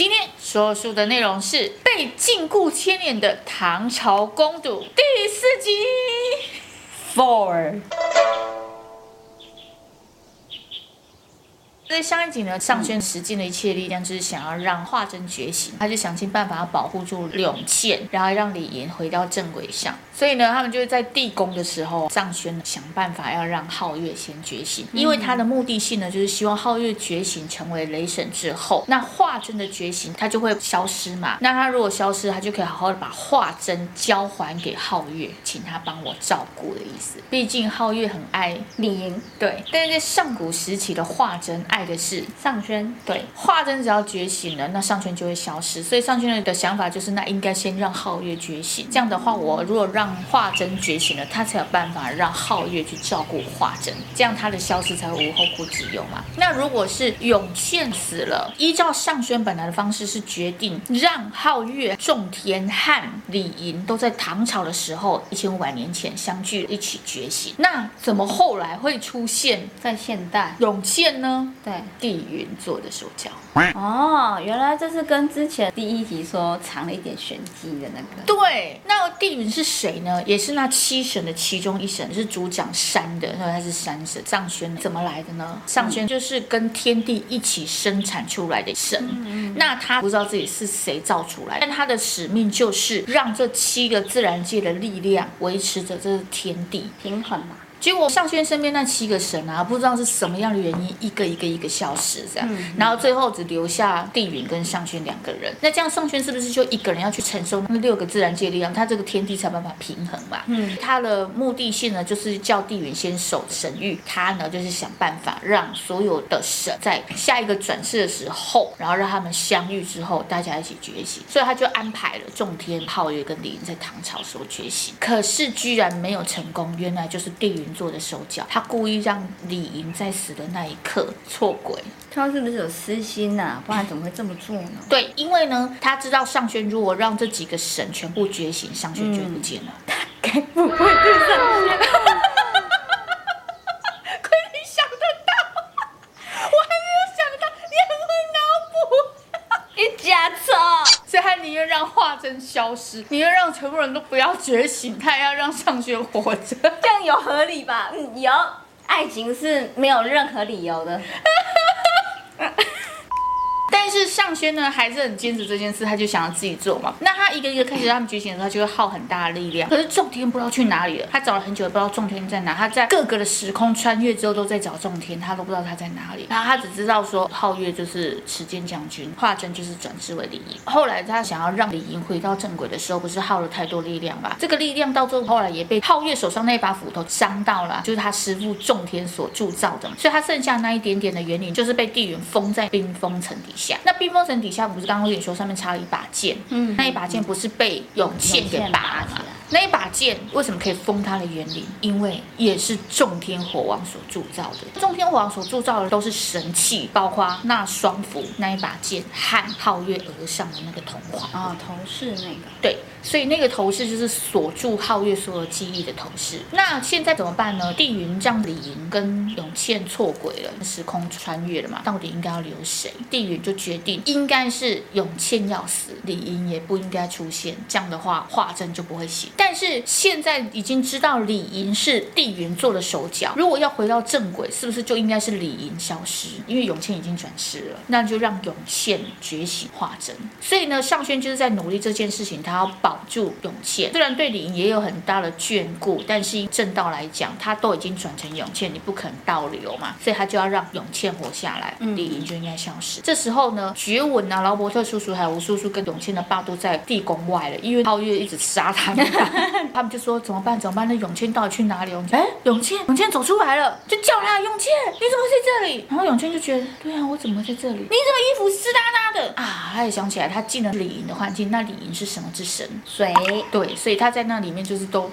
今天说书的内容是被禁锢千年的唐朝公主第四集。Four。在上一集呢，尚轩使尽了一切力量，就是想要让华筝觉醒，他就想尽办法要保护住永倩，然后让李岩回到正轨上。所以呢，他们就是在地宫的时候，尚轩想办法要让皓月先觉醒，因为他的目的性呢，就是希望皓月觉醒成为雷神之后，那华筝的觉醒，他就会消失嘛。那他如果消失，他就可以好好的把华筝交还给皓月，请他帮我照顾的意思。毕竟皓月很爱李岩，对。但是在上古时期的华筝爱。的是尚轩，对，华筝只要觉醒了，那尚轩就会消失。所以尚轩的想法就是，那应该先让皓月觉醒。这样的话，我如果让华筝觉醒了，他才有办法让皓月去照顾华筝，这样他的消失才会无后顾之忧嘛。那如果是永倩死了，依照尚轩本来的方式是决定让皓月、仲天和李垠都在唐朝的时候一千五百年前相聚一起觉醒。那怎么后来会出现在现代永倩呢？对。帝云做的手脚哦，原来这是跟之前第一集说藏了一点玄机的那个。对，那地云是谁呢？也是那七神的其中一神，是主掌山的，那他是山神。上轩怎么来的呢？上轩就是跟天地一起生产出来的神。嗯、那他不知道自己是谁造出来，但他的使命就是让这七个自然界的力量维持着这天地平衡嘛。结果尚轩身边那七个神啊，不知道是什么样的原因，一个一个一个消失，这样，嗯、然后最后只留下帝云跟尚轩两个人。那这样尚轩是不是就一个人要去承受那六个自然界力量？他这个天地才有办法平衡嘛？嗯，他的目的性呢，就是叫帝云先守神域，他呢就是想办法让所有的神在下一个转世的时候，然后让他们相遇之后，大家一起觉醒。所以他就安排了众天、皓月跟李云在唐朝时候觉醒，可是居然没有成功。原来就是帝云。做的手脚，他故意让李银在死的那一刻错轨，他是不是有私心呐、啊？不然怎么会这么做呢？对，因为呢，他知道尚轩如果让这几个神全部觉醒，尚轩就不见了，他该不会是上轩？亏你想得到，我还没有想到，你很会脑补，你假错。所以他宁愿让华筝消失，你要让全部人都不要觉醒，他也要让尚轩活着，这样有合理吧？嗯，有，爱情是没有任何理由的。但是尚轩呢，还是很坚持这件事，他就想要自己做嘛。那他一个一个开始，他们觉醒的时候，他就会耗很大的力量。可是仲天不知道去哪里了，他找了很久，也不知道仲天在哪。他在各个的时空穿越之后，都在找仲天，他都不知道他在哪里。然后他只知道说，皓月就是持剑将军，华筝就是转世为李莹。后来他想要让李莹回到正轨的时候，不是耗了太多力量吧？这个力量到最后后来也被皓月手上那把斧头伤到了，就是他师傅仲天所铸造的。所以他剩下那一点点的元灵，就是被地云封在冰封层底下。那冰封层底下不是刚刚跟你说上面插了一把剑？嗯，那一把剑不是被永倩给拔了吗？那一把剑为什么可以封他的元灵？因为也是众天火王所铸造的。众天火王所铸造的都是神器，包括那双斧、那一把剑和皓月额上的那个铜环啊，头饰那个。对，所以那个头饰就是锁住皓月所有记忆的头饰。那现在怎么办呢？帝云让李莹跟永倩错轨了，时空穿越了嘛？到底应该要留谁？帝云就决定应该是永倩要死，李莹也不应该出现。这样的话，华筝就不会醒。但是现在已经知道李莹是地云做的手脚，如果要回到正轨，是不是就应该是李莹消失？因为永倩已经转世了，那就让永倩觉醒化真。所以呢，尚轩就是在努力这件事情，他要保住永倩。虽然对李莹也有很大的眷顾，但是正道来讲，他都已经转成永倩，你不可能倒流嘛，所以他就要让永倩活下来，李莹就应该消失。嗯、这时候呢，觉文啊、劳伯特叔叔还有吴叔叔跟永倩的爸都在地宫外了，因为皓月一直杀他们。他们就说怎么办？怎么办？那永倩到底去哪里？永倩，哎，永倩，永倩走出来了，就叫他永倩，你怎么在这里？然后永倩就觉得，对啊，我怎么在这里？你怎么衣服湿哒哒的啊？他也想起来，他进了李莹的幻境，那李莹是什么之神？水。对，所以他在那里面就是都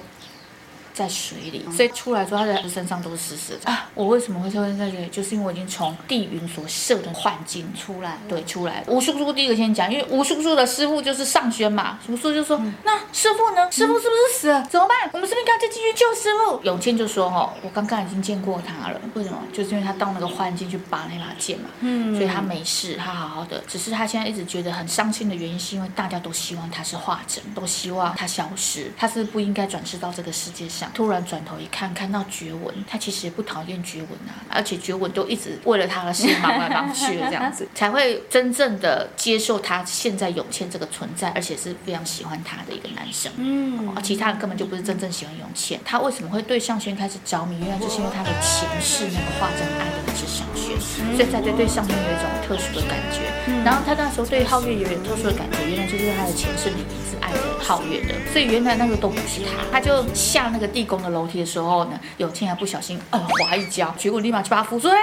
在水里，所以出来之后他的身上都是湿湿的啊。我为什么会出现在这里？就是因为我已经从地云所设的幻境出来，对，出来。吴叔叔第一个先讲，因为吴叔叔的师傅就是上轩嘛，吴叔就说：“嗯、那师傅呢？师傅是不是死了？怎么办？我们是不是应该再继续救师傅？”永庆就说：“哦，我刚刚已经见过他了。为什么？就是因为他到那个幻境去拔那把剑嘛，嗯，所以他没事，他好好的。只是他现在一直觉得很伤心的原因，是因为大家都希望他是化整，都希望他消失，他是不应该转世到这个世界上。突然转头一看，看到觉文，他其实也不讨厌觉文啊，而且觉文都一直为了他的事忙来忙去的这样子，才会真正的接受他现在永倩这个存在，而且是非常喜欢他的一个男生。嗯，其他人根本就不是真正喜欢永倩。他为什么会对向轩开始着迷？原来就是因为他的前世那个化真爱的那是上轩，所以才对对上轩有一种特殊的感觉。然后他那时候对皓月有点特殊的感觉，原来就是他的前世里一直爱着皓月的，所以原来那个都不是他。他就下那个地宫的楼梯的时候呢，永倩还不小心呃滑一跤，结果立马去把他扶住。哎，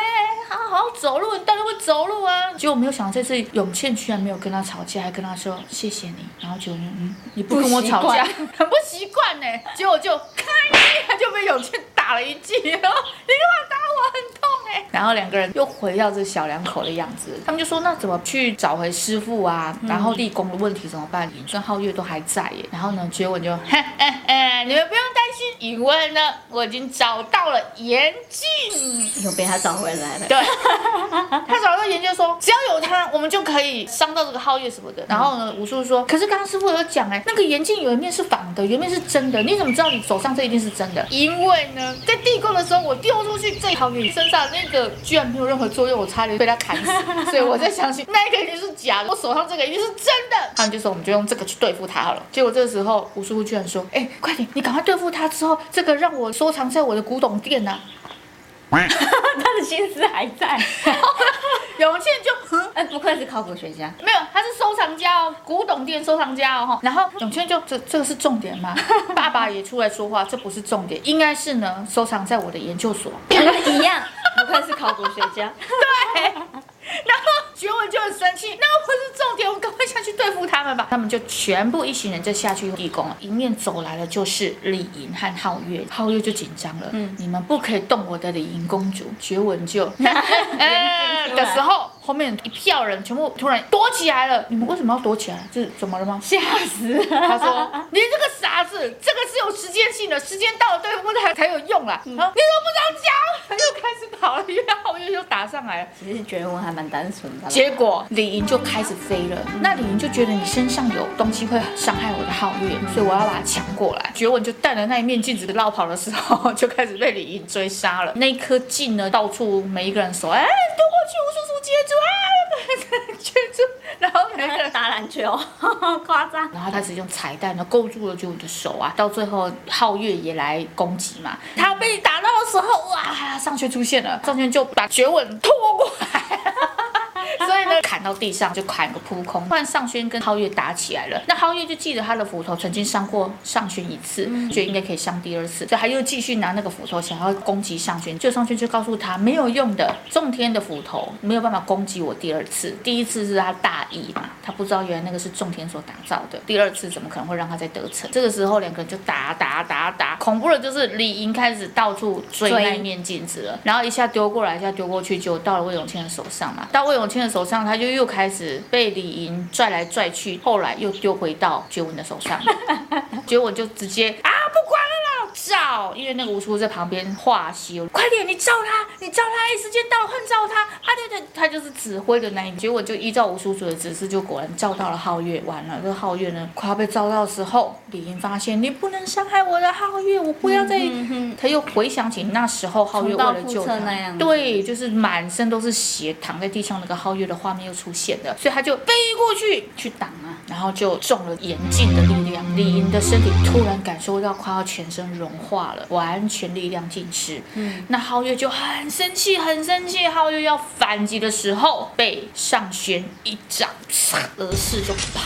好好好走路，你当然会走路啊。结果没有想到这次永倩居然没有跟他吵架，还跟他说谢谢你。然后就嗯，你不跟我吵架，很不习惯呢。结果就开，他就被永倩打了一记，然后你干嘛打我？很痛哎。然后两个人又回到这小两口的样子，他们就说那怎么去找回师傅啊？然后地宫的问题怎么办？尹孙皓月都还在耶。然后呢，觉文就，嘿哎哎，你们不用担心，因为呢，我已经找到了严禁，又被他找回来了。对，他找到严禁说，只要有他，我们就可以伤到这个皓月什么的。然后呢，吴叔说，可是刚刚师傅有讲哎，那个严禁有一面是仿的，有一面是真的，你怎么知道你手上这一定是真的？因为呢，在地宫的时候，我丢出去这身上那个居然没有任何作用，我差点被他砍死，所以我在相信那个一定是假的，我手上这个一定是真的。他们就说，我们就用这个去对付他好了。结果这个时候，吴师傅居然说：“哎，快点，你赶快对付他之后，这个让我收藏在我的古董店呐、啊。” 他的心思还在。永庆就，哎，不愧是考古学家，没有，他是收藏家哦，古董店收藏家哦。然后永庆就，这这个是重点吗？爸爸也出来说话，这不是重点，应该是呢，收藏在我的研究所。一样，不愧是考古学家。对。然后觉文就很生气，那不是重点，我们赶快下去对付他们吧。他们就全部一行人就下去地宫了，迎面走来的就是李莹和皓月，皓月就紧张了，嗯，你们不可以动我的李莹公主。觉文就 哎，的时候，后面一票人全部突然躲起来了。你们为什么要躲起来？这是怎么了吗？吓死！他说：“你这个傻子，这个是有时间性的，时间到了对付他才有用啦。嗯”然后你怎么不这样讲？他就开始跑了，因为皓月又打上来了。其实觉文还蛮单纯的。结果李莹就开始飞了，那李莹就觉得你身上有东西会伤害我的皓月，所以我要把它抢过来。觉文就带着那一面镜子绕跑的时候，就开始被李莹追杀了。那一颗镜呢，到处每一个人说：“哎，丢过去，吴叔叔接住啊！”接住，然后每个人打篮球，夸张。然后开始用彩带呢勾住了就我的手啊，到最后皓月也来攻击嘛。他被打到的时候，哇，上轩出现了，上轩就把绝吻拖过来。所以呢，砍到地上就砍个扑空。突然上轩跟皓月打起来了，那皓月就记得他的斧头曾经伤过上轩一次，觉得应该可以伤第二次，所以他又继续拿那个斧头想要攻击上轩。就上轩就告诉他，没有用的，仲天的斧头没有办法攻击我第二次。第一次是他大意嘛，他不知道原来那个是仲天所打造的。第二次怎么可能会让他再得逞？这个时候两个人就打打打打，恐怖的就是李莹开始到处追那一面镜子了，然后一下丢过来，一下丢过去，就到了魏永倩的手上嘛。到魏永倩的手上，他就又开始被李莹拽来拽去，后来又丢回到杰文的手上，觉文就直接啊，不管了啦，照，因为那个吴叔在旁边画休，快点，你照他，你照他，哎，时间到了，换照他，啊，对对，他就是指挥的那一，结果就依照吴叔叔的指示，就果然照到了皓月，完了，这个皓月呢，快要被照到的时候，李英发现你不能伤害我的皓月，我不要再，他又回想起那时候皓月为了救他，对，就是满身都是血，躺在地上那个皓月的画面又出现了，所以他就飞过去去挡啊，然后就中了严禁的力量，李英的身体突然感受到快要全身融化了，完全力量尽失。嗯，那皓月就很生气，很生气，皓月要反击的时候，被上轩一掌，而是就啪。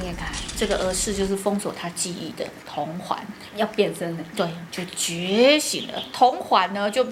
裂开，这个儿时就是封锁他记忆的铜环要变身了，对，就觉醒了。铜环呢，就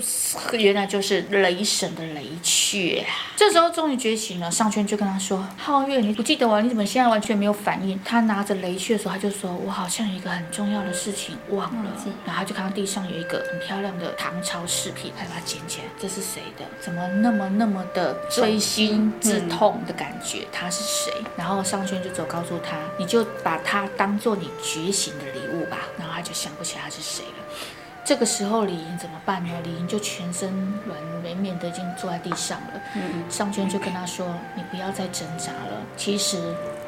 原来就是雷神的雷雀。这时候终于觉醒了，上圈就跟他说：“皓月，你不记得我？你怎么现在完全没有反应？”他拿着雷雀的时候，他就说：“我好像有一个很重要的事情忘了。嗯”然后他就看到地上有一个很漂亮的唐朝饰品，他把它捡起来，这是谁的？怎么那么那么的锥心之痛的感觉？他是谁？然后上圈就走，告诉他：“你就把它当做你觉醒的礼物吧。”然后他就想不起来他是谁了。这个时候李莹怎么办呢？李莹就全身软绵绵的已经坐在地上了。嗯，上圈就跟他说：“你不要再挣扎了。其实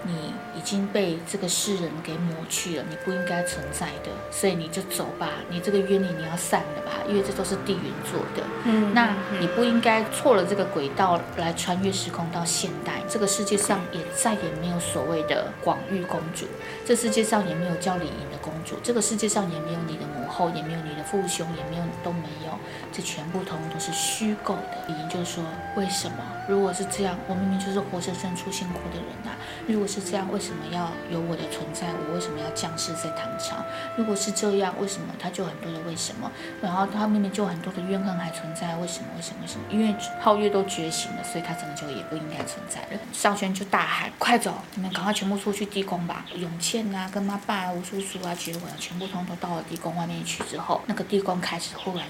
你已经被这个世人给抹去了，你不应该存在的。所以你就走吧，你这个冤孽你要散了吧，因为这都是地云做的。嗯，那你不应该错了这个轨道来穿越时空到现代。这个世界上也再也没有所谓的广玉公主，这世界上也没有叫李莹的公主，这个世界上也没有你的母后，也没有你的。”父兄也没有，都没有，这全部通通都是虚构的。李莹就说：“为什么？如果是这样，我明明就是活生生出现过的人呐、啊。如果是这样，为什么要有我的存在？我为什么要降世在唐朝？如果是这样，为什么他就很多的为什么？然后他明明就很多的怨恨还存在，为什么？为什么？为什么？因为皓月都觉醒了，所以他整个就也不应该存在了。”少轩就大喊：“快走！你们赶快全部出去地宫吧！永倩啊，跟他爸、吴叔叔啊、觉文啊，全部通通到了地宫外面去之后。”那个地宫开始忽然，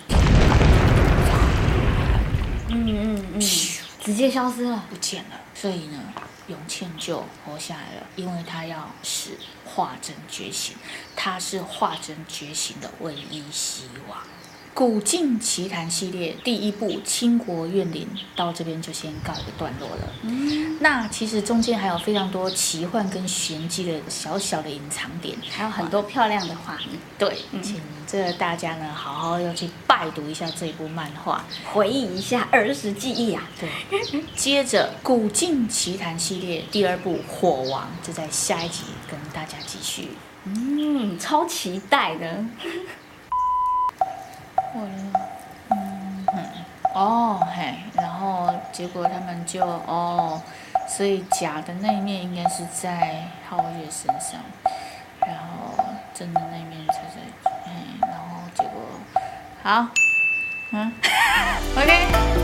嗯嗯嗯，直接消失了，不见了。所以呢，永倩就活下来了，因为她要使化真觉醒，她是化真觉醒的唯一希望。古镜奇谭系列第一部《倾国怨灵》到这边就先告一个段落了。嗯，那其实中间还有非常多奇幻跟玄机的小小的隐藏点，还有很多漂亮的画面。对，请这大家呢好好要去拜读一下这部漫画，回忆一下儿时记忆啊。对，接着《古镜奇谭》系列第二部《火王》就在下一集跟大家继续。嗯，超期待的。我嗯嗯。哦嘿，然后结果他们就哦，所以假的那一面应该是在皓月身上，然后真的那一面才在嘿，然后结果好，嗯，OK。